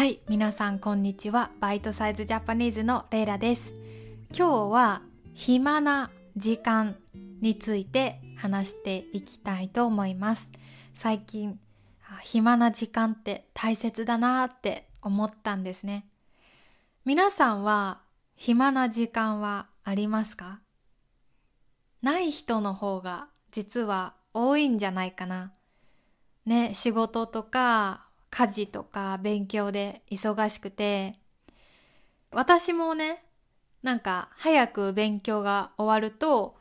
はい、皆さんこんにちは。バイトサイズジャパニーズのレイラです。今日は暇な時間について話していきたいと思います。最近、暇な時間って大切だなって思ったんですね。皆さんは暇な時間はありますか？ない人の方が実は多いんじゃないかな。ね、仕事とか家事とか勉強で忙しくて、私もね、なんか早く勉強が終わると、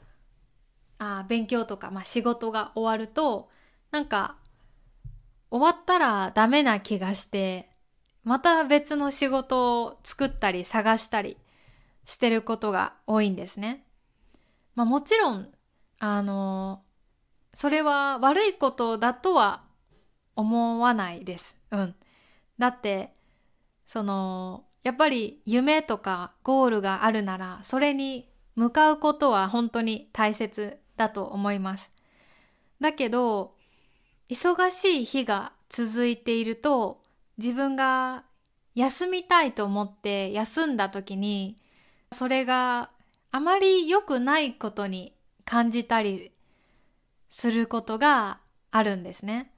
あ勉強とか、まあ、仕事が終わると、なんか終わったらダメな気がして、また別の仕事を作ったり探したりしてることが多いんですね。まあもちろん、あの、それは悪いことだとは思わないです。うん。だって、その、やっぱり夢とかゴールがあるなら、それに向かうことは本当に大切だと思います。だけど、忙しい日が続いていると、自分が休みたいと思って休んだ時に、それがあまり良くないことに感じたりすることがあるんですね。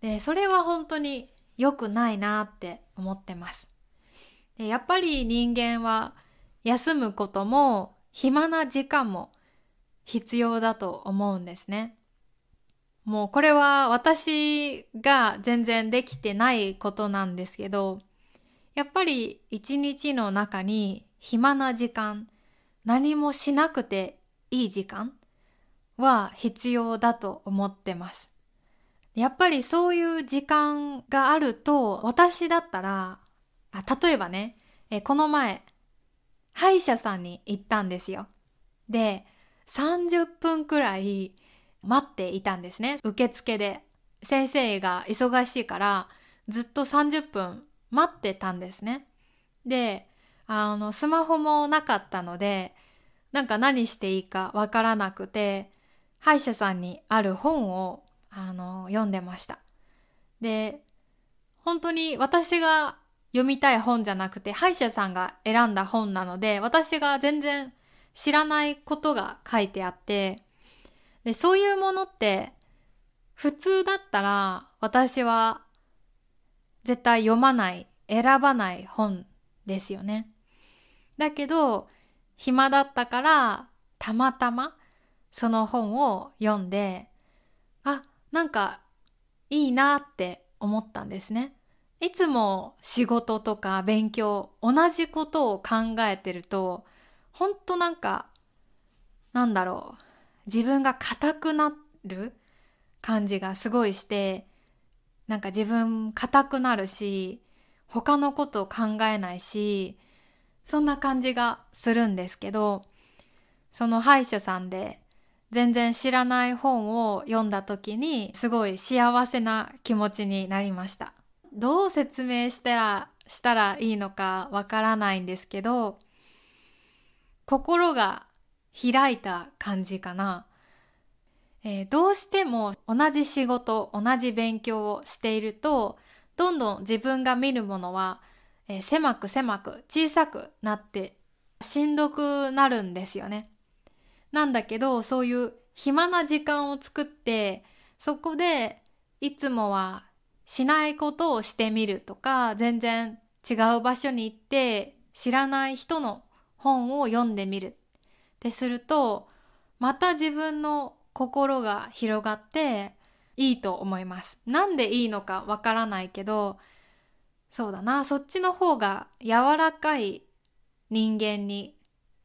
で、それは本当に良くないなって思ってます。でやっぱり人間は休むことも暇な時間も必要だと思うんですね。もうこれは私が全然できてないことなんですけど、やっぱり一日の中に暇な時間、何もしなくていい時間は必要だと思ってます。やっぱりそういう時間があると、私だったら、あ例えばね、えこの前、歯医者さんに行ったんですよ。で、30分くらい待っていたんですね。受付で。先生が忙しいから、ずっと30分待ってたんですね。で、あの、スマホもなかったので、なんか何していいかわからなくて、歯医者さんにある本をあの読んでました。で、本当に私が読みたい本じゃなくて歯医者さんが選んだ本なので私が全然知らないことが書いてあってでそういうものって普通だったら私は絶対読まない選ばない本ですよね。だけど暇だったからたまたまその本を読んでなんかいいなって思ったんですね。いつも仕事とか勉強同じことを考えてるとほんとなんかなんだろう自分が硬くなる感じがすごいしてなんか自分硬くなるし他のことを考えないしそんな感じがするんですけどその歯医者さんで全然知らない本を読んだ時にすごい幸せな気持ちになりました。どう説明したらしたらいいのかわからないんですけど心が開いた感じかな、えーどうしても同じ仕事同じ勉強をしているとどんどん自分が見るものは、えー狭く狭く小さくなってしんどくなるんですよね。なんだけどそういう暇な時間を作ってそこでいつもはしないことをしてみるとか全然違う場所に行って知らない人の本を読んでみるってするとまた自分の心が広がっていいと思います。なんでいいのかわからないけどそうだなそっちの方が柔らかい人間に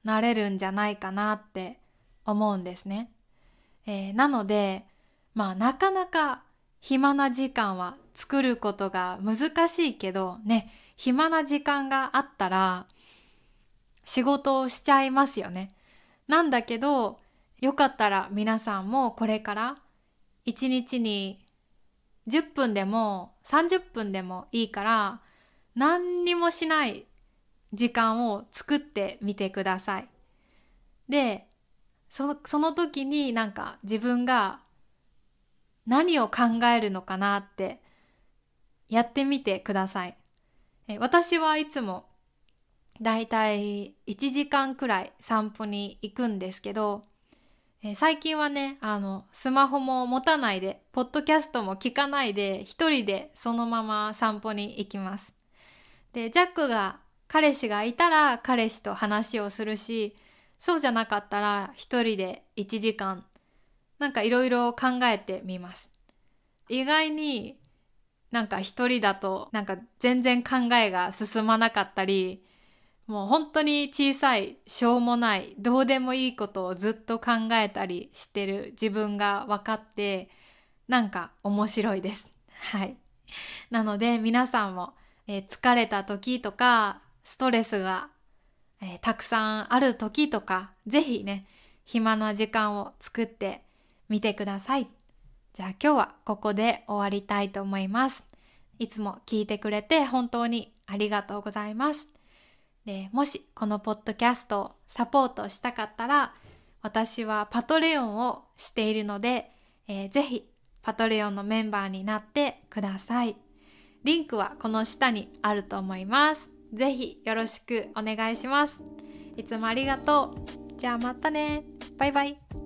なれるんじゃないかなって思うんですね。えーなのでまあなかなか暇な時間は作ることが難しいけどね暇な時間があったら仕事をしちゃいますよね。なんだけどよかったら皆さんもこれから一日に10分でも30分でもいいから何にもしない時間を作ってみてください。でそその時になんか自分が何を考えるのかなってやってみてください。え私はいつもだいたい1時間くらい散歩に行くんですけど、え最近はねあのスマホも持たないでポッドキャストも聞かないで一人でそのまま散歩に行きます。でジャックが彼氏がいたら彼氏と話をするしそうじゃなかったら一人で1時間なんかいろいろ考えてみます。意外になんか一人だとなんか全然考えが進まなかったりもう本当に小さいしょうもないどうでもいいことをずっと考えたりしてる自分が分かってなんか面白いです。はい。なので皆さんも、えー、疲れた時とかストレスが、えー、たくさんある時とかぜひね暇な時間を作ってみてください。じゃあ今日はここで終わりたいと思います。いつも聞いてくれて本当にありがとうございます。でもしこのポッドキャストをサポートしたかったら私はパトレオンをしているので、えー、ぜひパトレオンのメンバーになってください。リンクはこの下にあると思います。ぜひよろしくお願いします。いつもありがとう。じゃあまたね。バイバイ。